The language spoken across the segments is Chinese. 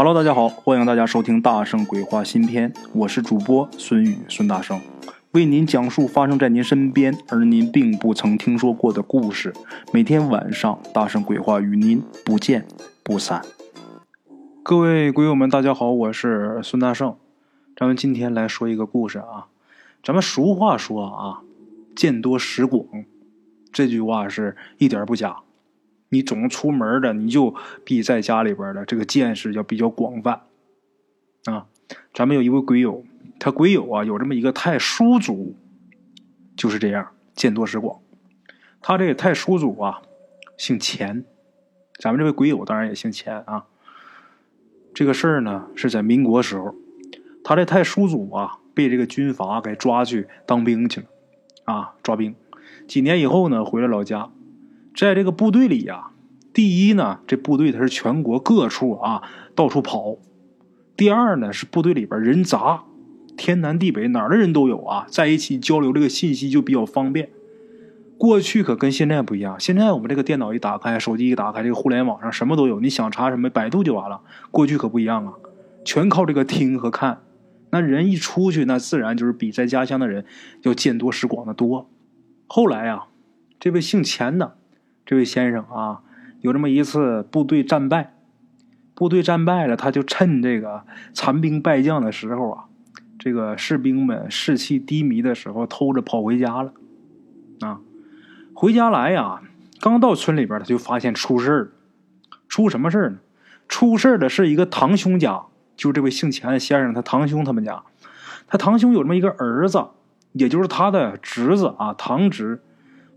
Hello，大家好，欢迎大家收听《大圣鬼话》新篇，我是主播孙宇孙大圣，为您讲述发生在您身边而您并不曾听说过的故事。每天晚上，《大圣鬼话》与您不见不散。各位鬼友们，大家好，我是孙大圣，咱们今天来说一个故事啊。咱们俗话说啊，“见多识广”，这句话是一点不假。你总出门的，你就比在家里边的这个见识要比较广泛啊。咱们有一位鬼友，他鬼友啊有这么一个太叔祖，就是这样见多识广。他这个太叔祖啊姓钱，咱们这位鬼友当然也姓钱啊。这个事儿呢是在民国时候，他这太叔祖啊被这个军阀给抓去当兵去了啊，抓兵。几年以后呢回了老家。在这个部队里呀，第一呢，这部队它是全国各处啊到处跑；第二呢，是部队里边人杂，天南地北哪儿的人都有啊，在一起交流这个信息就比较方便。过去可跟现在不一样，现在我们这个电脑一打开，手机一打开，这个互联网上什么都有，你想查什么，百度就完了。过去可不一样啊，全靠这个听和看。那人一出去，那自然就是比在家乡的人要见多识广的多。后来啊，这位姓钱的。这位先生啊，有这么一次部队战败，部队战败了，他就趁这个残兵败将的时候啊，这个士兵们士气低迷的时候，偷着跑回家了。啊，回家来呀，刚到村里边，他就发现出事儿出什么事儿呢？出事儿的是一个堂兄家，就这位姓钱的先生，他堂兄他们家，他堂兄有这么一个儿子，也就是他的侄子啊，堂侄，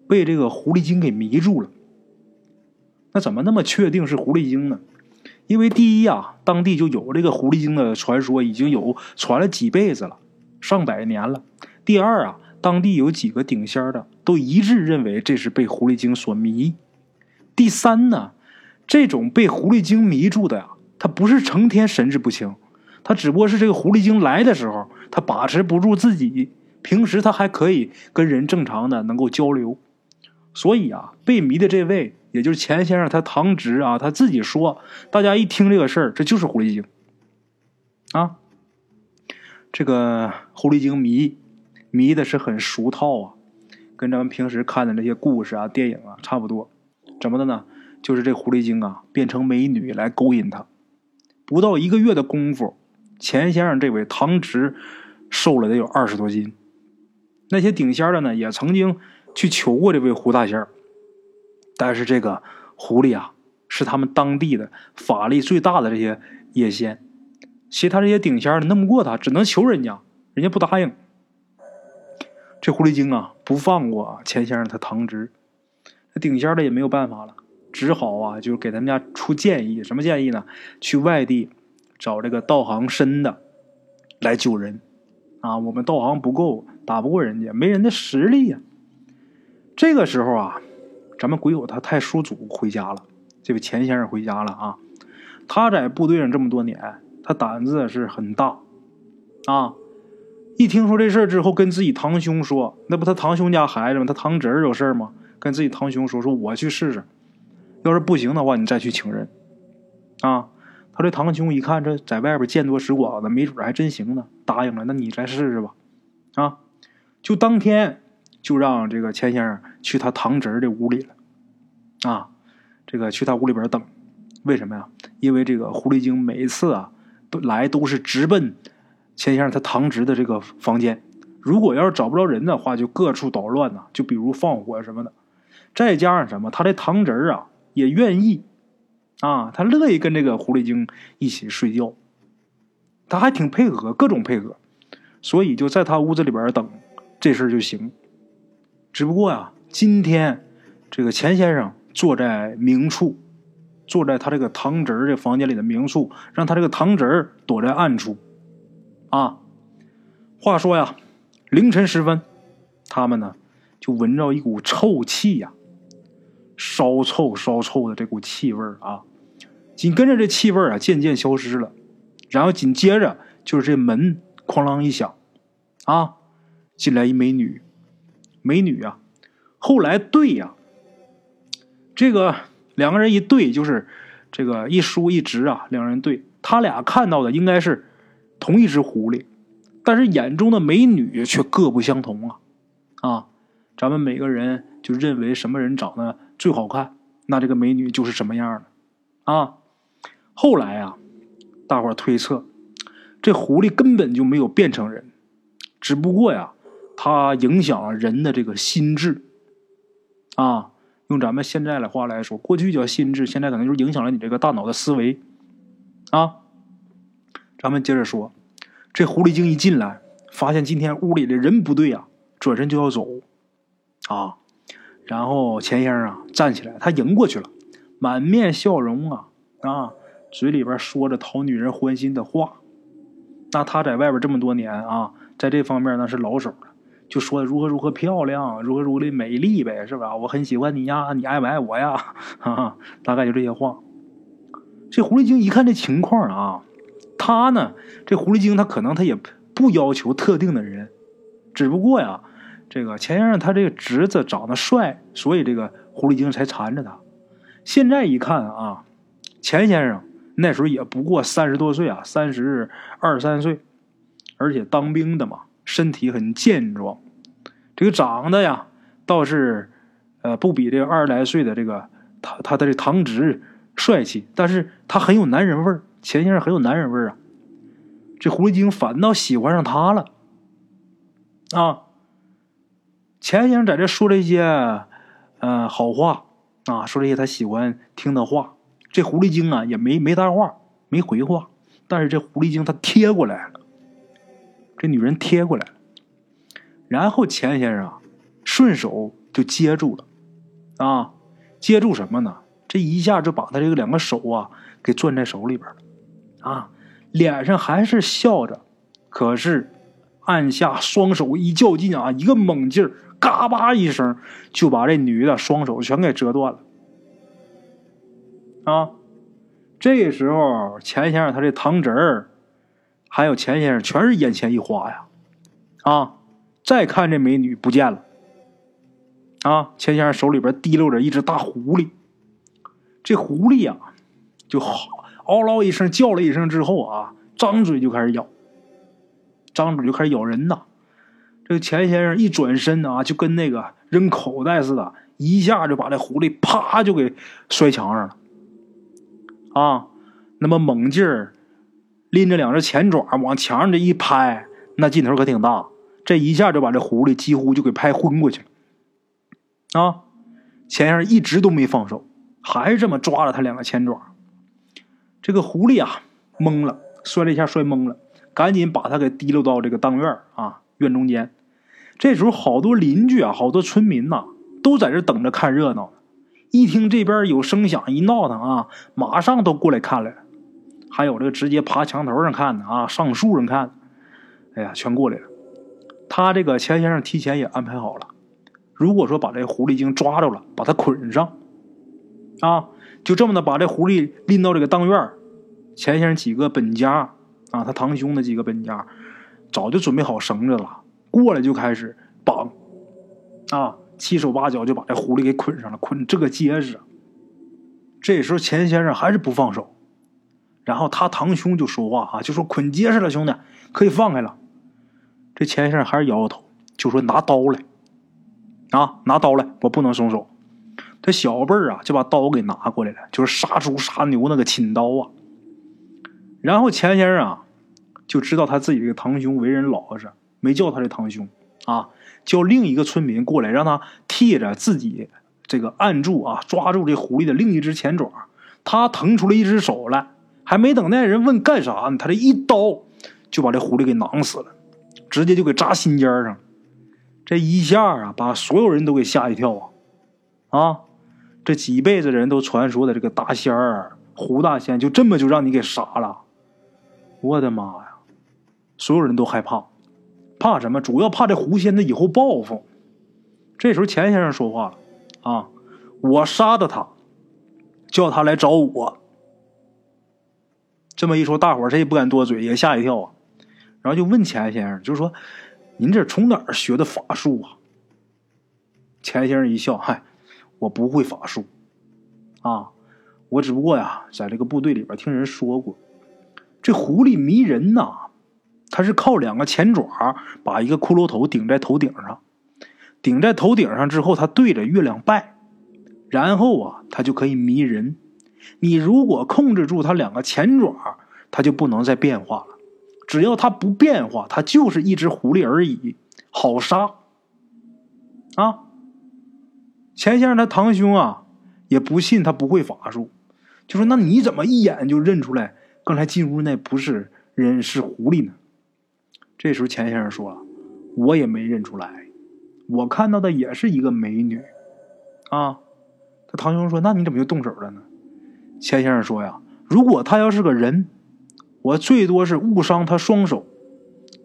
被这个狐狸精给迷住了。那怎么那么确定是狐狸精呢？因为第一啊，当地就有这个狐狸精的传说，已经有传了几辈子了，上百年了。第二啊，当地有几个顶仙的都一致认为这是被狐狸精所迷。第三呢，这种被狐狸精迷住的呀，他不是成天神志不清，他只不过是这个狐狸精来的时候，他把持不住自己，平时他还可以跟人正常的能够交流。所以啊，被迷的这位。也就是钱先生他堂侄啊，他自己说，大家一听这个事儿，这就是狐狸精啊。这个狐狸精迷迷的是很熟套啊，跟咱们平时看的那些故事啊、电影啊差不多。怎么的呢？就是这狐狸精啊，变成美女来勾引他。不到一个月的功夫，钱先生这位堂侄瘦了得有二十多斤。那些顶仙的呢，也曾经去求过这位胡大仙儿。但是这个狐狸啊，是他们当地的法力最大的这些野仙，其他这些顶仙的弄不过他，只能求人家，人家不答应。这狐狸精啊，不放过钱先生他堂侄，那顶仙的也没有办法了，只好啊，就给他们家出建议，什么建议呢？去外地找这个道行深的来救人啊！我们道行不够，打不过人家，没人的实力呀。这个时候啊。咱们鬼友他太叔祖回家了，这位钱先生回家了啊！他在部队上这么多年，他胆子是很大啊！一听说这事儿之后，跟自己堂兄说，那不他堂兄家孩子吗？他堂侄儿有事儿吗？跟自己堂兄说，说我去试试，要是不行的话，你再去请人啊！他这堂兄一看这在外边见多识广的，没准还真行呢，答应了。那你再试试吧，啊！就当天。就让这个钱先生去他堂侄儿的屋里了，啊，这个去他屋里边等，为什么呀？因为这个狐狸精每一次啊都来都是直奔钱先生他堂侄的这个房间，如果要是找不着人的话，就各处捣乱呐，就比如放火什么的。再加上什么，他的堂侄啊也愿意，啊，他乐意跟这个狐狸精一起睡觉，他还挺配合，各种配合，所以就在他屋子里边等，这事儿就行。只不过呀，今天这个钱先生坐在明处，坐在他这个堂侄儿这房间里的明处，让他这个堂侄儿躲在暗处。啊，话说呀，凌晨时分，他们呢就闻着一股臭气呀，烧臭烧臭的这股气味啊。紧跟着这气味啊渐渐消失了，然后紧接着就是这门哐啷一响，啊，进来一美女。美女啊，后来对呀，这个两个人一对就是这个一叔一侄啊，两人对他俩看到的应该是同一只狐狸，但是眼中的美女却各不相同啊！啊，咱们每个人就认为什么人长得最好看，那这个美女就是什么样的啊？后来啊，大伙推测，这狐狸根本就没有变成人，只不过呀，它影响了人的这个心智啊。用咱们现在的话来说，过去叫心智，现在可能就是影响了你这个大脑的思维啊。咱们接着说，这狐狸精一进来，发现今天屋里的人不对呀，转身就要走啊。然后钱先生啊站起来，他迎过去了，满面笑容啊啊，嘴里边说着讨女人欢心的话。那他在外边这么多年啊，在这方面那是老手了。就说如何如何漂亮，如何如何的美丽呗，是吧？我很喜欢你呀，你爱不爱我呀？哈哈，大概就这些话。这狐狸精一看这情况啊，他呢，这狐狸精他可能他也不要求特定的人，只不过呀，这个钱先生他这个侄子长得帅，所以这个狐狸精才缠着他。现在一看啊，钱先生那时候也不过三十多岁啊，三十二三岁，而且当兵的嘛。身体很健壮，这个长得呀倒是，呃，不比这二十来岁的这个他他的这堂侄帅气，但是他很有男人味儿。钱先生很有男人味儿啊，这狐狸精反倒喜欢上他了。啊，钱先生在这说这些，呃，好话啊，说这些他喜欢听的话。这狐狸精啊也没没搭话，没回话，但是这狐狸精他贴过来了。这女人贴过来了，然后钱先生顺手就接住了，啊，接住什么呢？这一下就把他这个两个手啊给攥在手里边了，啊，脸上还是笑着，可是按下双手一较劲啊，一个猛劲儿，嘎巴一声就把这女的双手全给折断了，啊，这时候钱先生他这堂侄儿。还有钱先生，全是眼前一花呀，啊！再看这美女不见了，啊！钱先生手里边提溜着一只大狐狸，这狐狸呀，就嗷嗷一声叫了一声之后啊，张嘴就开始咬，张嘴就开始咬人呐！这个钱先生一转身啊，就跟那个扔口袋似的，一下就把这狐狸啪就给摔墙上了，啊！那么猛劲儿。拎着两只前爪往墙上这一拍，那劲头可挺大，这一下就把这狐狸几乎就给拍昏过去了。啊，钱先生一直都没放手，还是这么抓着他两个前爪。这个狐狸啊，懵了，摔了一下摔懵了，赶紧把他给提溜到这个当院啊院中间。这时候好多邻居啊，好多村民呐，都在这等着看热闹。一听这边有声响，一闹腾啊，马上都过来看来了。还有这个直接爬墙头上看的啊，上树上看的，哎呀，全过来了。他这个钱先生提前也安排好了，如果说把这狐狸精抓着了，把他捆上，啊，就这么的把这狐狸拎到这个当院钱先生几个本家啊，他堂兄的几个本家，早就准备好绳子了，过来就开始绑，啊，七手八脚就把这狐狸给捆上了，捆这个结实。这时候钱先生还是不放手。然后他堂兄就说话啊，就说捆结实了，兄弟可以放开了。这钱先生还是摇摇头，就说拿刀来啊，拿刀来，我不能松手。这小辈儿啊就把刀给拿过来了，就是杀猪杀牛那个亲刀啊。然后钱先生啊就知道他自己这个堂兄为人老实，没叫他的堂兄啊，叫另一个村民过来，让他替着自己这个按住啊，抓住这狐狸的另一只前爪，他腾出了一只手来。还没等那人问干啥呢，他这一刀就把这狐狸给囊死了，直接就给扎心尖上。这一下啊，把所有人都给吓一跳啊！啊，这几辈子人都传说的这个大仙儿胡大仙，就这么就让你给杀了！我的妈呀！所有人都害怕，怕什么？主要怕这狐仙他以后报复。这时候钱先生说话了啊：“我杀的他，叫他来找我。”这么一说，大伙儿谁也不敢多嘴，也吓一跳啊。然后就问钱先生，就说：“您这从哪儿学的法术啊？”钱先生一笑：“嗨，我不会法术，啊，我只不过呀，在这个部队里边听人说过，这狐狸迷人呐，它是靠两个前爪把一个骷髅头顶在头顶上，顶在头顶上之后，它对着月亮拜，然后啊，它就可以迷人。你如果控制住它两个前爪，它就不能再变化了。只要它不变化，它就是一只狐狸而已，好杀。啊，钱先生他堂兄啊，也不信他不会法术，就说：“那你怎么一眼就认出来刚才进屋那不是人是狐狸呢？”这时候钱先生说：“我也没认出来，我看到的也是一个美女。”啊，他堂兄说：“那你怎么就动手了呢？”钱先生说：“呀，如果他要是个人，我最多是误伤他双手；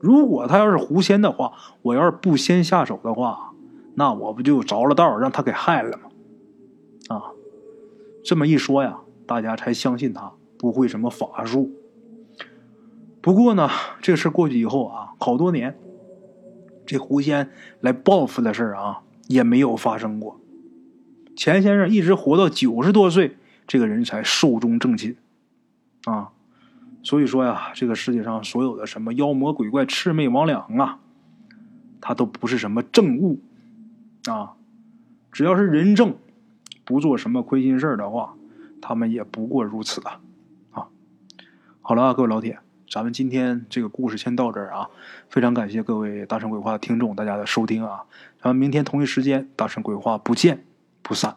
如果他要是狐仙的话，我要是不先下手的话。”那我不就着了道让他给害了吗？啊，这么一说呀，大家才相信他不会什么法术。不过呢，这事过去以后啊，好多年，这狐仙来报复的事啊也没有发生过。钱先生一直活到九十多岁，这个人才寿终正寝。啊，所以说呀，这个世界上所有的什么妖魔鬼怪、魑魅魍魉啊，他都不是什么正物。啊，只要是人正，不做什么亏心事儿的话，他们也不过如此啊！啊，好了啊，各位老铁，咱们今天这个故事先到这儿啊！非常感谢各位大圣鬼话的听众大家的收听啊！咱们明天同一时间大圣鬼话不见不散